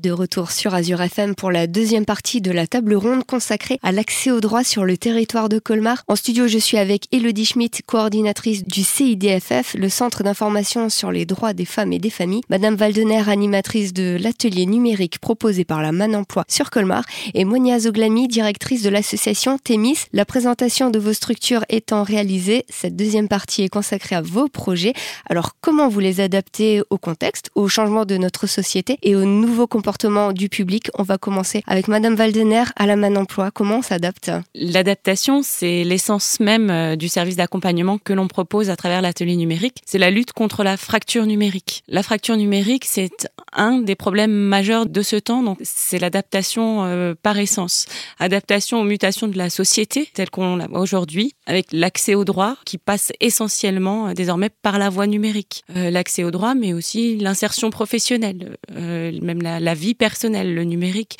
De retour sur Azure FM pour la deuxième partie de la table ronde consacrée à l'accès aux droits sur le territoire de Colmar. En studio, je suis avec Elodie Schmidt, coordinatrice du CIDFF, le Centre d'information sur les droits des femmes et des familles, Madame Valdener, animatrice de l'atelier numérique proposé par la Man Emploi sur Colmar, et Monia Zoglami, directrice de l'association Témis. La présentation de vos structures étant réalisée, cette deuxième partie est consacrée à vos projets. Alors, comment vous les adaptez au contexte, au changement de notre société et aux nouveaux comportements du public. On va commencer avec Madame Valdener à la Man Emploi. Comment on s'adapte? L'adaptation, c'est l'essence même euh, du service d'accompagnement que l'on propose à travers l'atelier numérique. C'est la lutte contre la fracture numérique. La fracture numérique, c'est un des problèmes majeurs de ce temps. Donc, c'est l'adaptation euh, par essence. Adaptation aux mutations de la société telle qu'on la aujourd'hui, avec l'accès aux droits qui passe essentiellement euh, désormais par la voie numérique. l'accès aux droits, mais aussi l'insertion professionnelle, même la, la vie personnelle, le numérique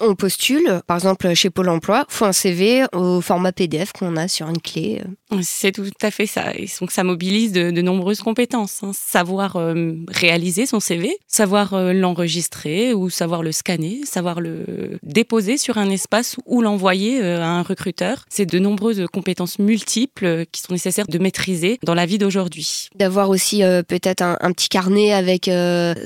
on postule, par exemple chez Pôle Emploi, faut un CV au format PDF qu'on a sur une clé. C'est tout à fait ça. Et donc ça mobilise de, nombreuses compétences. Hein. Savoir euh, réaliser son CV, savoir euh, l'enregistrer ou savoir le scanner, savoir le déposer sur un espace ou l'envoyer euh, à un recruteur. C'est de nombreuses compétences multiples qui sont nécessaires de maîtriser dans la vie d'aujourd'hui. D'avoir aussi peut-être un, un, petit carnet avec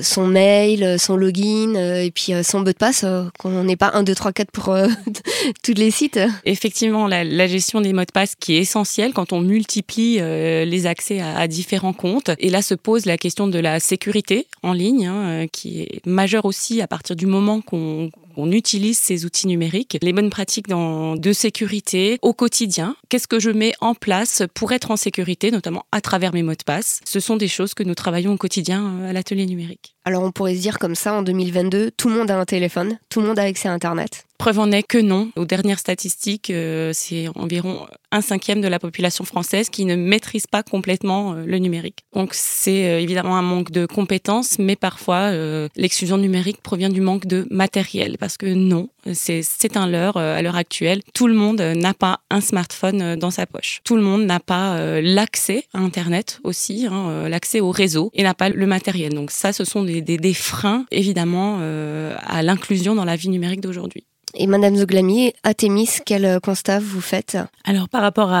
son mail, son login et puis son mot de passe qu'on n'est pas 1, 2, 3, 4 pour euh, tous les sites. Effectivement, la, gestion des mots de passe qui est essentielle quand on multiplie euh, les accès à, différents comptes. Et là se pose la question de la sécurité en ligne, hein, euh, qui est majeure aussi à partir du moment qu'on on utilise ces outils numériques, les bonnes pratiques de sécurité au quotidien. Qu'est-ce que je mets en place pour être en sécurité, notamment à travers mes mots de passe? Ce sont des choses que nous travaillons au quotidien euh, à l'atelier numérique. Alors on pourrait se dire comme ça, en 2022, tout le monde a un téléphone, tout le monde a accès à Internet. Preuve en est que non. Aux dernières statistiques, euh, c'est environ un cinquième de la population française qui ne maîtrise pas complètement euh, le numérique. Donc c'est euh, évidemment un manque de compétences, mais parfois l'exclusion numérique provient du manque de matériel, parce que non, c'est un leurre à l'heure actuelle. Tout le monde n'a pas un smartphone dans sa poche. Tout le monde n'a pas l'accès à Internet aussi, hein, l'accès au réseau, et n'a pas le matériel. Donc ça, ce sont des, des, des freins évidemment à l'inclusion dans la vie numérique d'aujourd'hui. Et Madame Zoglami, à Thémis, quel euh, constat vous faites? Alors par rapport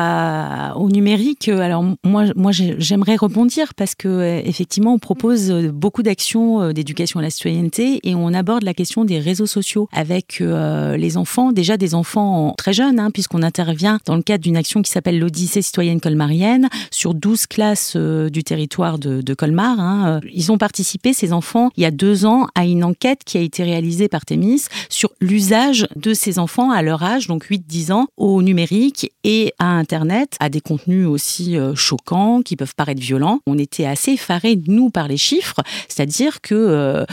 au numérique, euh, alors moi, moi j'aimerais rebondir parce que euh, effectivement on propose beaucoup d'actions d'éducation à la citoyenneté et on aborde la question des réseaux sociaux avec les enfants, déjà des enfants très jeunes, hein, puisqu'on intervient dans le cadre d'une action qui s'appelle l'Odyssée citoyenne colmarienne sur 12 classes du territoire de, de Colmar. Hein. Ils ont participé, ces enfants, il y a deux ans, à une enquête qui a été réalisée par Thémis sur l'usage de ces enfants à leur âge, donc 8-10 ans, au numérique et à Internet, à des contenus aussi euh, choquants qui peuvent paraître violents. On était assez effarés, nous, par les chiffres, c'est-à-dire que euh,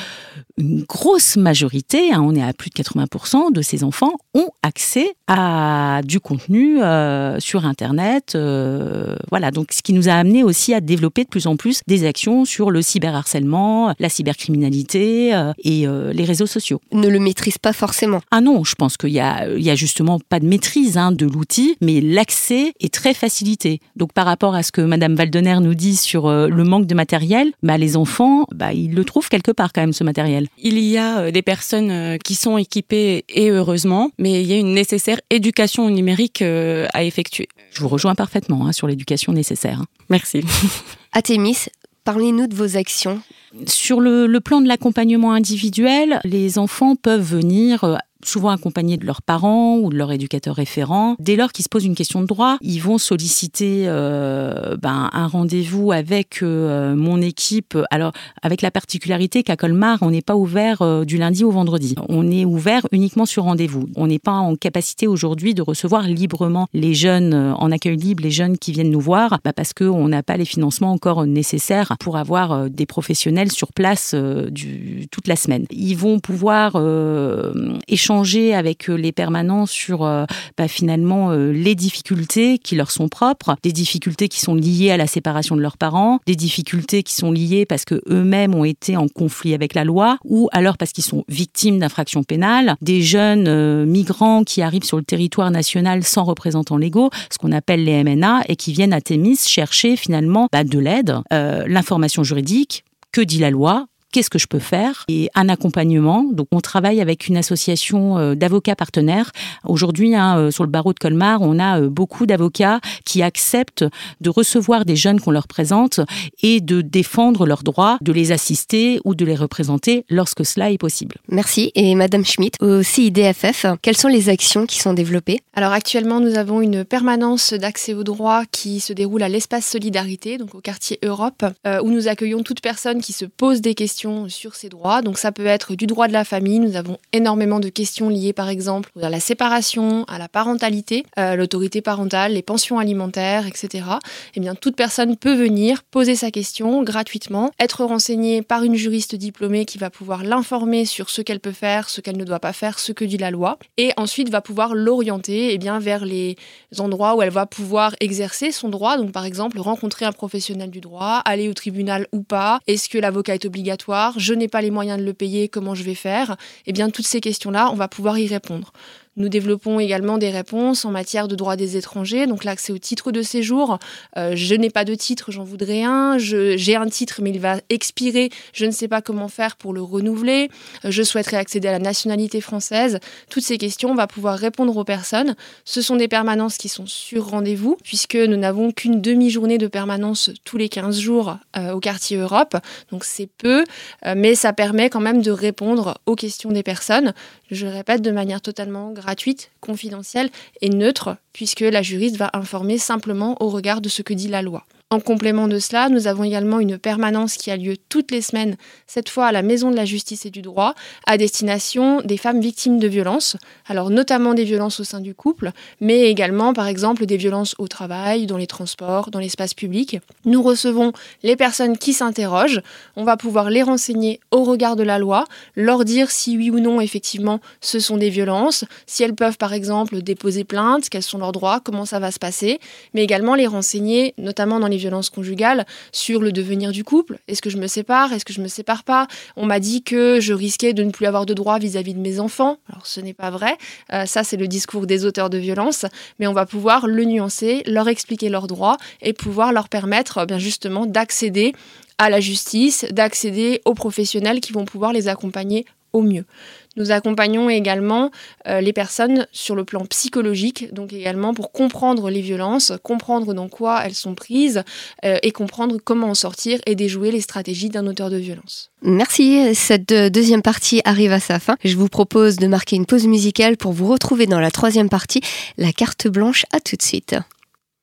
une grosse majorité, hein, on est à plus de 80% de ces enfants, ont accès à du contenu euh, sur Internet. voilà, donc ce qui nous a amené aussi à développer de plus en plus des actions sur le cyberharcèlement, la cybercriminalité et les réseaux sociaux. Ne le maîtrise pas forcément. Ah non, je pense qu'il y a, il y a justement pas de maîtrise hein, de l'outil, mais l'accès est très facilité. Donc par rapport à ce que Madame Valdener nous dit sur euh, le manque de matériel, bah, les enfants, bah, ils le trouvent quelque part quand même ce matériel. Il y a euh, des personnes euh, qui sont équipées et heureusement, mais il y a une nécessaire éducation numérique à effectuer. Je vous rejoins parfaitement hein, sur l'éducation nécessaire. Hein. Merci. Athémis, parlez-nous de vos actions. Sur le, le plan de l'accompagnement individuel, les enfants peuvent venir souvent accompagnés de leurs parents ou de leur éducateur référent. Dès lors qu'ils se posent une question de droit, ils vont solliciter euh, ben, un rendez-vous avec euh, mon équipe. Alors, avec la particularité qu'à Colmar, on n'est pas ouvert euh, du lundi au vendredi. On est ouvert uniquement sur rendez-vous. On n'est pas en capacité aujourd'hui de recevoir librement les jeunes en accueil libre, les jeunes qui viennent nous voir, bah, parce qu'on n'a pas les financements encore nécessaires pour avoir des professionnels sur place du, toute la semaine. Ils vont pouvoir échanger avec euh, les permanents sur euh, bah, finalement euh, les difficultés qui leur sont propres, des difficultés qui sont liées à la séparation de leurs parents, des difficultés qui sont liées parce que eux-mêmes ont été en conflit avec la loi ou alors parce qu'ils sont victimes d'infractions pénales, des jeunes migrants qui arrivent sur le territoire national sans représentants légaux, ce qu'on appelle les MNA, et qui viennent à Thémis chercher finalement bah, de l'aide, l'information juridique, que dit la loi qu'est-ce que je peux faire et un accompagnement. Donc on travaille avec une association euh, d'avocats partenaires. Aujourd'hui, hein, euh, sur le barreau de Colmar, on a euh, beaucoup d'avocats qui acceptent de recevoir des jeunes qu'on leur présente et de défendre leurs droits, de les assister ou de les représenter lorsque cela est possible. Merci. Et Madame Schmitt, au CIDFF, quelles sont les actions qui sont développées? Alors actuellement, nous avons une permanence d'accès aux droits qui se déroule à l'espace Solidarité, donc au quartier Europe, où nous accueillons toute personne qui se pose des questions sur ces droits. Donc ça peut être du droit de la famille. Nous avons énormément de questions liées par exemple à la séparation, à la parentalité, euh, l'autorité parentale, les pensions alimentaires, etc. Eh bien toute personne peut venir poser sa question gratuitement, être renseignée par une juriste diplômée qui va pouvoir l'informer sur ce qu'elle peut faire, ce qu'elle ne doit pas faire, ce que dit la loi, et ensuite va pouvoir l'orienter eh bien vers les endroits où elle va pouvoir exercer son droit. Donc par exemple rencontrer un professionnel du droit, aller au tribunal ou pas, est-ce que l'avocat est obligatoire je n'ai pas les moyens de le payer, comment je vais faire? Eh bien, toutes ces questions-là, on va pouvoir y répondre. Nous développons également des réponses en matière de droit des étrangers, donc l'accès au titre de séjour. Euh, je n'ai pas de titre, j'en voudrais un. J'ai un titre, mais il va expirer. Je ne sais pas comment faire pour le renouveler. Euh, je souhaiterais accéder à la nationalité française. Toutes ces questions, on va pouvoir répondre aux personnes. Ce sont des permanences qui sont sur rendez-vous, puisque nous n'avons qu'une demi-journée de permanence tous les 15 jours euh, au quartier Europe. Donc c'est peu, mais ça permet quand même de répondre aux questions des personnes. Je répète de manière totalement gratuite, confidentielle et neutre, puisque la juriste va informer simplement au regard de ce que dit la loi. En complément de cela, nous avons également une permanence qui a lieu toutes les semaines, cette fois à la Maison de la Justice et du Droit, à destination des femmes victimes de violences, alors notamment des violences au sein du couple, mais également par exemple des violences au travail, dans les transports, dans l'espace public. Nous recevons les personnes qui s'interrogent, on va pouvoir les renseigner au regard de la loi, leur dire si oui ou non effectivement ce sont des violences, si elles peuvent par exemple déposer plainte, quels sont leurs droits, comment ça va se passer, mais également les renseigner notamment dans les violences conjugales sur le devenir du couple. Est-ce que je me sépare? Est-ce que je me sépare pas? On m'a dit que je risquais de ne plus avoir de droits vis-à-vis de mes enfants. Alors ce n'est pas vrai. Euh, ça, c'est le discours des auteurs de violences. Mais on va pouvoir le nuancer, leur expliquer leurs droits et pouvoir leur permettre euh, bien justement d'accéder à la justice, d'accéder aux professionnels qui vont pouvoir les accompagner au mieux. Nous accompagnons également euh, les personnes sur le plan psychologique, donc également pour comprendre les violences, comprendre dans quoi elles sont prises euh, et comprendre comment en sortir et déjouer les stratégies d'un auteur de violence. Merci, cette deuxième partie arrive à sa fin. Je vous propose de marquer une pause musicale pour vous retrouver dans la troisième partie, la carte blanche. À tout de suite.